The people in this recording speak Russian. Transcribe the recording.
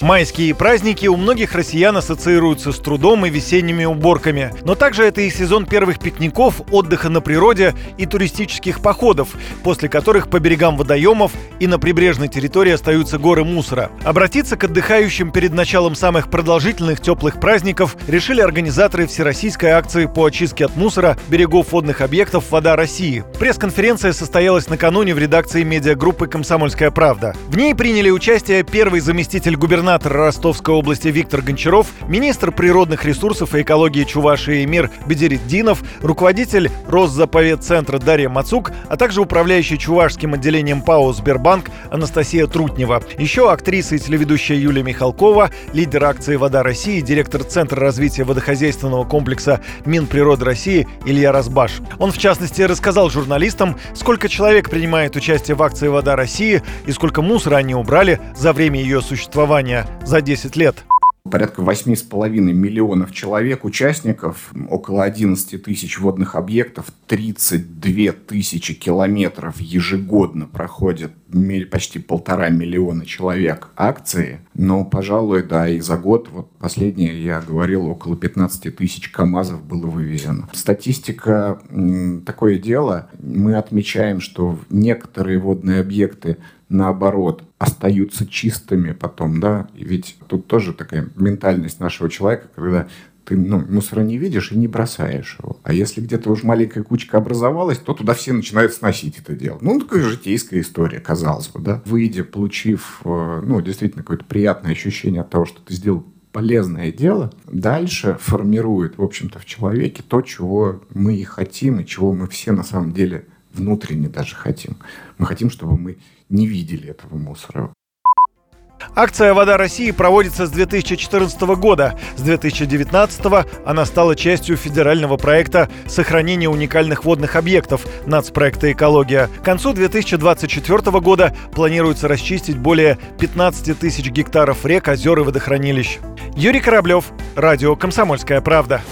Майские праздники у многих россиян ассоциируются с трудом и весенними уборками. Но также это и сезон первых пикников, отдыха на природе и туристических походов, после которых по берегам водоемов и на прибрежной территории остаются горы мусора. Обратиться к отдыхающим перед началом самых продолжительных теплых праздников решили организаторы всероссийской акции по очистке от мусора берегов водных объектов «Вода России». Пресс-конференция состоялась накануне в редакции медиагруппы «Комсомольская правда». В ней приняли участие первый заместитель губернатора Ростовской области Виктор Гончаров, министр природных ресурсов и экологии Чувашии Эмир Бедеритдинов, руководитель Росзаповедцентра Дарья Мацук, а также управляющий чувашским отделением ПАО «Сбербанк» Анастасия Трутнева. Еще актриса и телеведущая Юлия Михалкова, лидер акции «Вода России», директор Центра развития водохозяйственного комплекса Минприроды России Илья Разбаш. Он, в частности, рассказал журналистам, сколько человек принимает участие в акции «Вода России» и сколько мусора они убрали за время ее существования за 10 лет. Порядка 8,5 миллионов человек, участников, около 11 тысяч водных объектов, 32 тысячи километров ежегодно проходят почти полтора миллиона человек акции. Но, пожалуй, да, и за год, вот последнее я говорил, около 15 тысяч КАМАЗов было вывезено. Статистика такое дело. Мы отмечаем, что некоторые водные объекты наоборот, остаются чистыми потом, да, ведь тут тоже такая ментальность нашего человека, когда ты ну, мусора не видишь и не бросаешь его. А если где-то уж маленькая кучка образовалась, то туда все начинают сносить это дело. Ну, такая житейская история, казалось бы, да. Выйдя, получив, э, ну, действительно какое-то приятное ощущение от того, что ты сделал полезное дело, дальше формирует, в общем-то, в человеке то, чего мы и хотим, и чего мы все на самом деле внутренне даже хотим. Мы хотим, чтобы мы не видели этого мусора. Акция «Вода России» проводится с 2014 года. С 2019 она стала частью федерального проекта сохранения уникальных водных объектов» нацпроекта «Экология». К концу 2024 года планируется расчистить более 15 тысяч гектаров рек, озер и водохранилищ. Юрий Кораблев, Радио «Комсомольская правда».